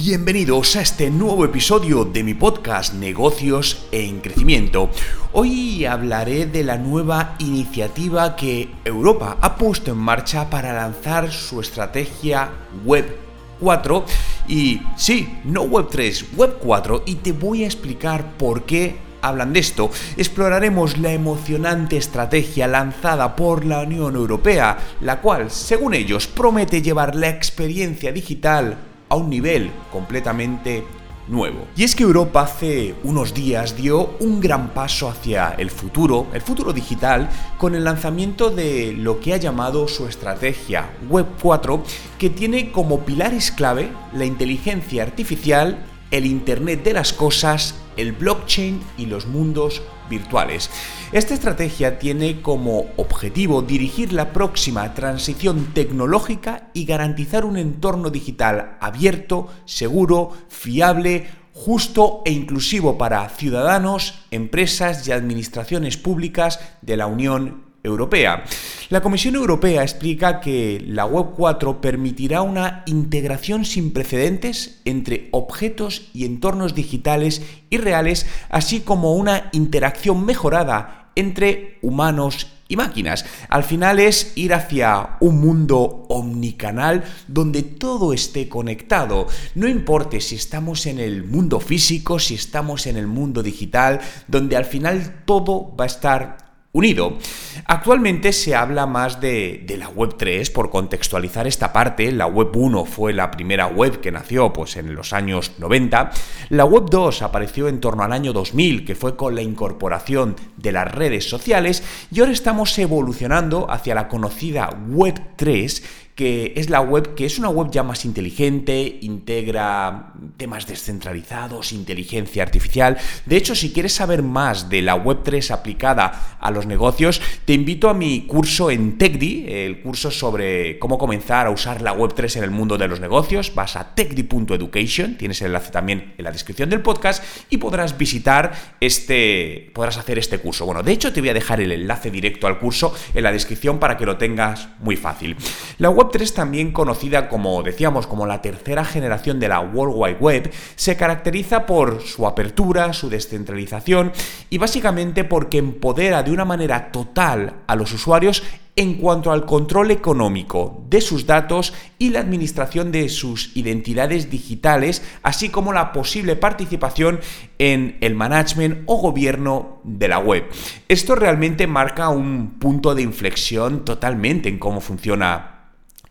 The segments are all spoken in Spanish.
Bienvenidos a este nuevo episodio de mi podcast Negocios en Crecimiento. Hoy hablaré de la nueva iniciativa que Europa ha puesto en marcha para lanzar su estrategia Web 4 y sí, no Web 3, Web 4 y te voy a explicar por qué hablan de esto, exploraremos la emocionante estrategia lanzada por la Unión Europea, la cual, según ellos, promete llevar la experiencia digital a un nivel completamente nuevo. Y es que Europa hace unos días dio un gran paso hacia el futuro, el futuro digital, con el lanzamiento de lo que ha llamado su estrategia Web 4, que tiene como pilares clave la inteligencia artificial, el Internet de las Cosas, el blockchain y los mundos virtuales. Esta estrategia tiene como objetivo dirigir la próxima transición tecnológica y garantizar un entorno digital abierto, seguro, fiable, justo e inclusivo para ciudadanos, empresas y administraciones públicas de la Unión Europea. La Comisión Europea explica que la Web 4 permitirá una integración sin precedentes entre objetos y entornos digitales y reales, así como una interacción mejorada entre humanos y máquinas. Al final es ir hacia un mundo omnicanal donde todo esté conectado. No importe si estamos en el mundo físico, si estamos en el mundo digital, donde al final todo va a estar unido. Actualmente se habla más de, la Web 3 por contextualizar esta parte. La Web 1 fue la primera web que nació pues, en los años 90. La Web 2 apareció en torno al año 2000, que fue con la incorporación de las redes sociales. Y ahora estamos evolucionando hacia la conocida Web 3 que es la web, que es una web ya más inteligente, integra temas descentralizados, inteligencia artificial. De hecho, si quieres saber más de la web 3 aplicada a los negocios, te invito a mi curso en TechDi, el curso sobre cómo comenzar a usar la web 3 en el mundo de los negocios. Vas a techdi.education, tienes el enlace también en la descripción del podcast y podrás visitar este, podrás hacer este curso. Bueno, de hecho te voy a dejar el enlace directo al curso en la descripción para que lo tengas muy fácil. La web 3 también conocida como, decíamos, como la tercera generación de la World Wide Web, se caracteriza por su apertura, su descentralización y básicamente porque empodera de una manera total a los usuarios en cuanto al control económico de sus datos y la administración de sus identidades digitales, así como la posible participación en el management o gobierno de la web. Esto realmente marca un punto de inflexión totalmente en cómo funciona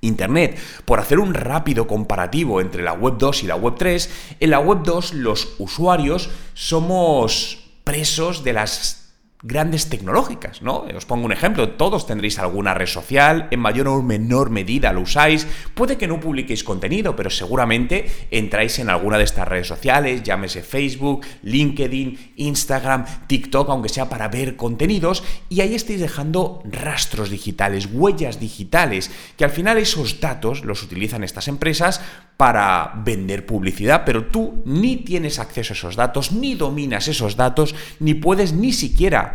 Internet. Por hacer un rápido comparativo entre la Web 2 y la Web 3, en la Web 2 los usuarios somos presos de las grandes tecnológicas, ¿no? Os pongo un ejemplo, todos tendréis alguna red social, en mayor o menor medida lo usáis, puede que no publiquéis contenido, pero seguramente entráis en alguna de estas redes sociales, llámese Facebook, LinkedIn, Instagram, TikTok, aunque sea para ver contenidos, y ahí estáis dejando rastros digitales, huellas digitales, que al final esos datos los utilizan estas empresas para vender publicidad, pero tú ni tienes acceso a esos datos, ni dominas esos datos, ni puedes ni siquiera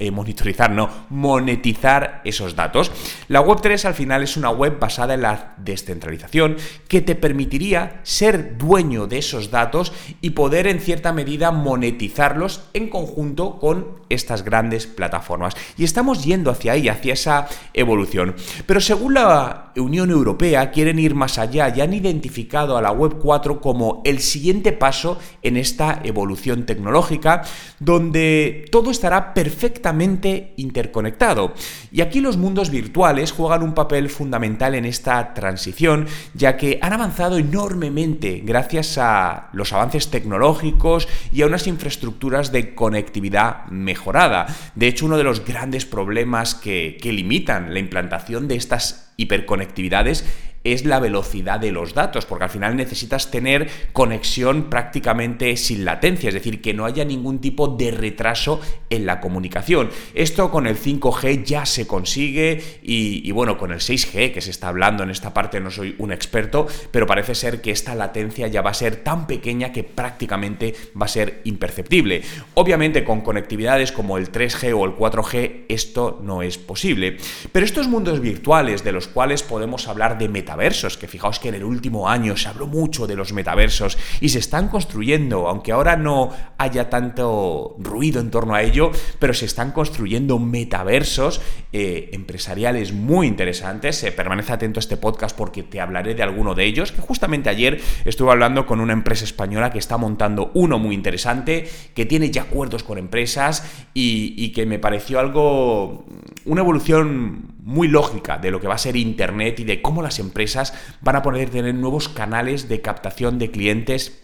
eh, monitorizar, no, monetizar esos datos. La Web3 al final es una web basada en la descentralización que te permitiría ser dueño de esos datos y poder en cierta medida monetizarlos en conjunto con estas grandes plataformas. Y estamos yendo hacia ahí, hacia esa evolución. Pero según la Unión Europea quieren ir más allá y han identificado a la Web 4 como el siguiente paso en esta evolución tecnológica, donde todo estará perfectamente interconectado. Y aquí los mundos virtuales juegan un papel fundamental en esta transición, ya que han avanzado enormemente gracias a los avances tecnológicos y a unas infraestructuras de conectividad mejorada. De hecho, uno de los grandes problemas que, que limitan la implantación de estas hiperconectividades es la velocidad de los datos, porque al final necesitas tener conexión prácticamente sin latencia, es decir, que no haya ningún tipo de retraso en la comunicación. Esto con el 5G ya se consigue y, bueno, con el 6G que se está hablando en esta parte no soy un experto, pero parece ser que esta latencia ya va a ser tan pequeña que prácticamente va a ser imperceptible. Obviamente con conectividades como el 3G o el 4G esto no es posible, pero estos mundos virtuales de los cuales podemos hablar de metaverso, metaversos, que fijaos que en el último año se habló mucho de los metaversos y se están construyendo, aunque ahora no haya tanto ruido en torno a ello, pero se están construyendo metaversos eh, empresariales muy interesantes. Eh, permanece atento a este podcast porque te hablaré de alguno de ellos, que justamente ayer estuve hablando con una empresa española que está montando uno muy interesante, que tiene ya acuerdos con empresas y, y que me pareció algo, una evolución muy lógica de lo que va a ser Internet y de cómo las empresas van a poder tener nuevos canales de captación de clientes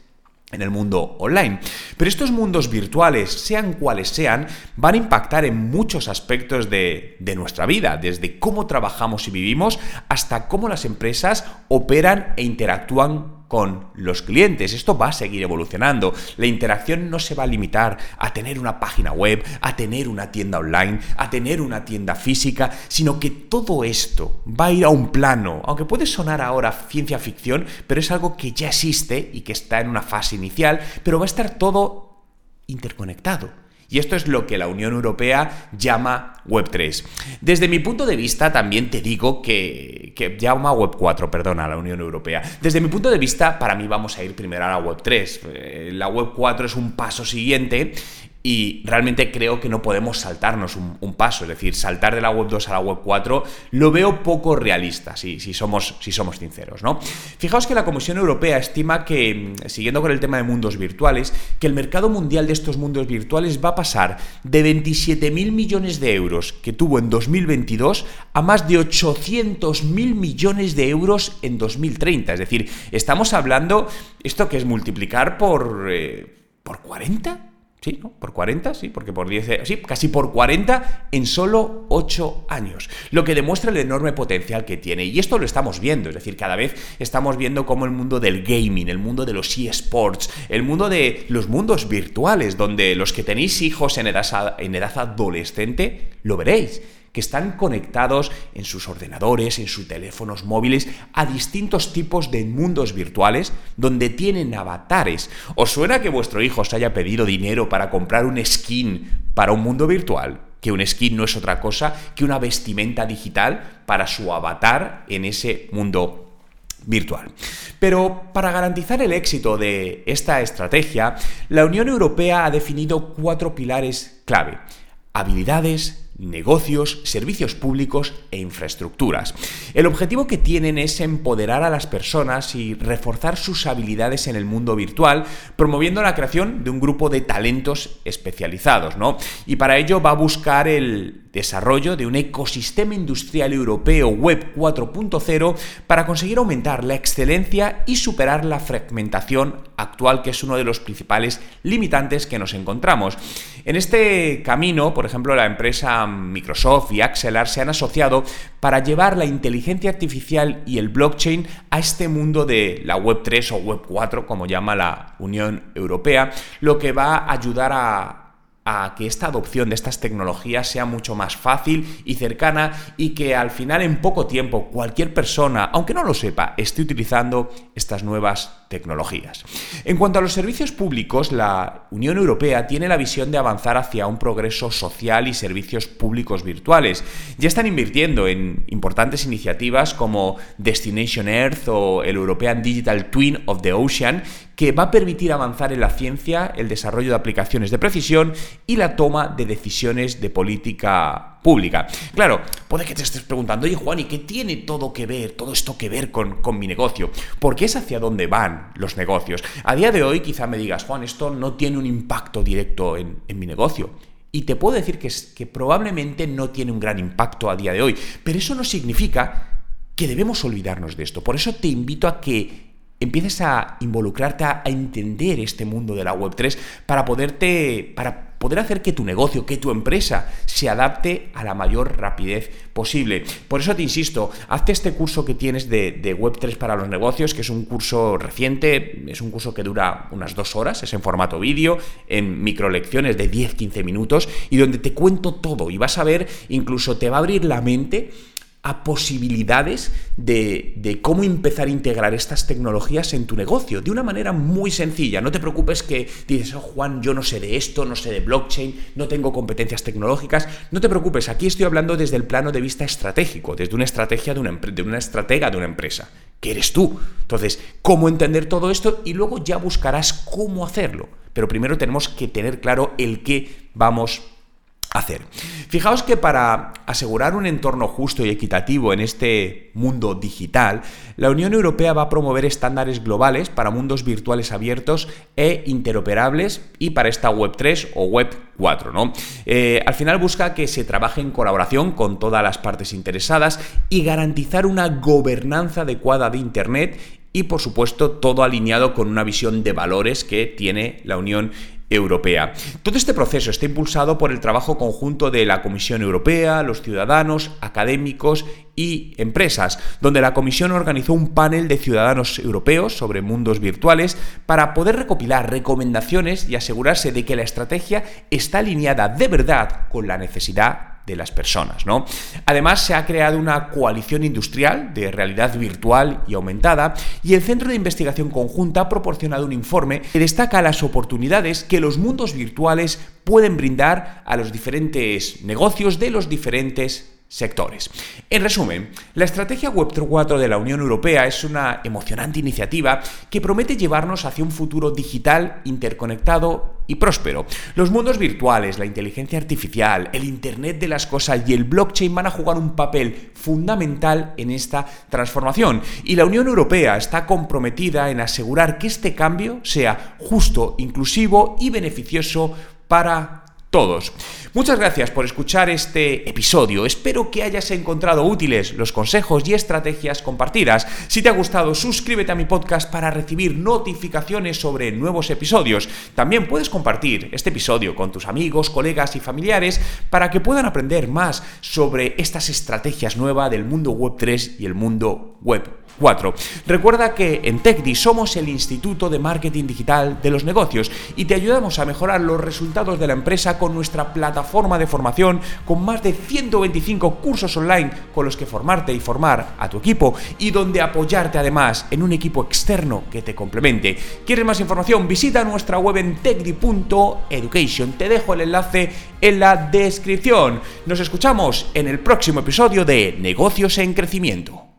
en el mundo online. Pero estos mundos virtuales, sean cuales sean, van a impactar en muchos aspectos de, nuestra vida, desde cómo trabajamos y vivimos hasta cómo las empresas operan e interactúan con los clientes. Esto va a seguir evolucionando. La interacción no se va a limitar a tener una página web, a tener una tienda online, a tener una tienda física, sino que todo esto va a ir a un plano, aunque puede sonar ahora ciencia ficción, pero es algo que ya existe y que está en una fase inicial, pero va a estar todo interconectado. Y esto es lo que la Unión Europea llama Web3. Desde mi punto de vista, también te digo que, que llama Web4, perdona, la Unión Europea. Desde mi punto de vista, para mí vamos a ir primero a la Web3. Eh, la Web4 es un paso siguiente y realmente creo que no podemos saltarnos un, paso, es decir, saltar de la web 2 a la web 4 lo veo poco realista, si, si, somos, si somos sinceros, ¿no? Fijaos que la Comisión Europea estima que, siguiendo con el tema de mundos virtuales, que el mercado mundial de estos mundos virtuales va a pasar de 27.000 millones de euros que tuvo en 2022 a más de 800.000 millones de euros en 2030. Es decir, estamos hablando, esto que es multiplicar por, eh, por 40 Sí, ¿no? Por 40, sí, porque por 10, eh, sí, casi por 40 en solo 8 años. Lo que demuestra el enorme potencial que tiene. Y esto lo estamos viendo, es decir, cada vez estamos viendo cómo el mundo del gaming, el mundo de los eSports, el mundo de los mundos virtuales, donde los que tenéis hijos en edad, en edad adolescente, lo veréis que están conectados en sus ordenadores, en sus teléfonos móviles, a distintos tipos de mundos virtuales donde tienen avatares. ¿Os suena que vuestro hijo os haya pedido dinero para comprar un skin para un mundo virtual? Que un skin no es otra cosa que una vestimenta digital para su avatar en ese mundo virtual. Pero para garantizar el éxito de esta estrategia, la Unión Europea ha definido cuatro pilares clave. Habilidades, negocios, servicios públicos e infraestructuras. El objetivo que tienen es empoderar a las personas y reforzar sus habilidades en el mundo virtual, promoviendo la creación de un grupo de talentos especializados, ¿no? Y para ello va a buscar el desarrollo de un ecosistema industrial europeo Web 4.0 para conseguir aumentar la excelencia y superar la fragmentación actual, que es uno de los principales limitantes que nos encontramos. En este camino, por ejemplo, la empresa Microsoft y Axelar se han asociado para llevar la inteligencia artificial y el blockchain a este mundo de la Web 3 o Web 4, como llama la Unión Europea, lo que va a ayudar a a que esta adopción de estas tecnologías sea mucho más fácil y cercana y que al final en poco tiempo cualquier persona, aunque no lo sepa, esté utilizando estas nuevas tecnologías. En cuanto a los servicios públicos, la Unión Europea tiene la visión de avanzar hacia un progreso social y servicios públicos virtuales. Ya están invirtiendo en importantes iniciativas como Destination Earth o el European Digital Twin of the Ocean, que va a permitir avanzar en la ciencia, el desarrollo de aplicaciones de precisión y la toma de decisiones de política pública. Claro, puede que te estés preguntando, oye Juan, ¿y qué tiene todo que ver, todo esto que ver con, con mi negocio? Porque es hacia dónde van los negocios. A día de hoy quizá me digas, Juan, esto no tiene un impacto directo en, en mi negocio. Y te puedo decir que, que probablemente no tiene un gran impacto a día de hoy, pero eso no significa que debemos olvidarnos de esto. Por eso te invito a que empieces a involucrarte, a, entender este mundo de la Web3 para poderte, para poder hacer que tu negocio, que tu empresa se adapte a la mayor rapidez posible. Por eso te insisto, hazte este curso que tienes de, de Web3 para los negocios, que es un curso reciente, es un curso que dura unas dos horas, es en formato vídeo, en microlecciones de 10-15 minutos y donde te cuento todo y vas a ver, incluso te va a abrir la mente a posibilidades de, cómo empezar a integrar estas tecnologías en tu negocio de una manera muy sencilla. No te preocupes que dices, oh, Juan, yo no sé de esto, no sé de blockchain, no tengo competencias tecnológicas. No te preocupes, aquí estoy hablando desde el plano de vista estratégico, desde una estrategia de una, de una estratega de una empresa, que eres tú. Entonces, ¿cómo entender todo esto? Y luego ya buscarás cómo hacerlo. Pero primero tenemos que tener claro el qué vamos a hacer. Fijaos que para asegurar un entorno justo y equitativo en este mundo digital, la Unión Europea va a promover estándares globales para mundos virtuales abiertos e interoperables y para esta Web 3 o Web 4. ¿no? Eh, al final busca que se trabaje en colaboración con todas las partes interesadas y garantizar una gobernanza adecuada de Internet y por supuesto todo alineado con una visión de valores que tiene la Unión Europea. Todo este proceso está impulsado por el trabajo conjunto de la Comisión Europea, los ciudadanos, académicos y empresas, donde la Comisión organizó un panel de ciudadanos europeos sobre mundos virtuales para poder recopilar recomendaciones y asegurarse de que la estrategia está alineada de verdad con la necesidad de las personas. ¿no? Además, se ha creado una coalición industrial de realidad virtual y aumentada y el Centro de Investigación Conjunta ha proporcionado un informe que destaca las oportunidades que los mundos virtuales pueden brindar a los diferentes negocios de los diferentes sectores. En resumen, la estrategia Web 4 de la Unión Europea es una emocionante iniciativa que promete llevarnos hacia un futuro digital, interconectado y próspero. Los mundos virtuales, la inteligencia artificial, el Internet de las Cosas y el blockchain van a jugar un papel fundamental en esta transformación y la Unión Europea está comprometida en asegurar que este cambio sea justo, inclusivo y beneficioso para todos. Muchas gracias por escuchar este episodio. Espero que hayas encontrado útiles los consejos y estrategias compartidas. Si te ha gustado, suscríbete a mi podcast para recibir notificaciones sobre nuevos episodios. También puedes compartir este episodio con tus amigos, colegas y familiares para que puedan aprender más sobre estas estrategias nuevas del mundo web 3 y el mundo web 4. Recuerda que en TechDi somos el Instituto de Marketing Digital de los Negocios y te ayudamos a mejorar los resultados de la empresa con nuestra plataforma de formación con más de 125 cursos online con los que formarte y formar a tu equipo y donde apoyarte además en un equipo externo que te complemente. ¿Quieres más información? Visita nuestra web en techdi.education. Te dejo el enlace en la descripción. Nos escuchamos en el próximo episodio de Negocios en Crecimiento.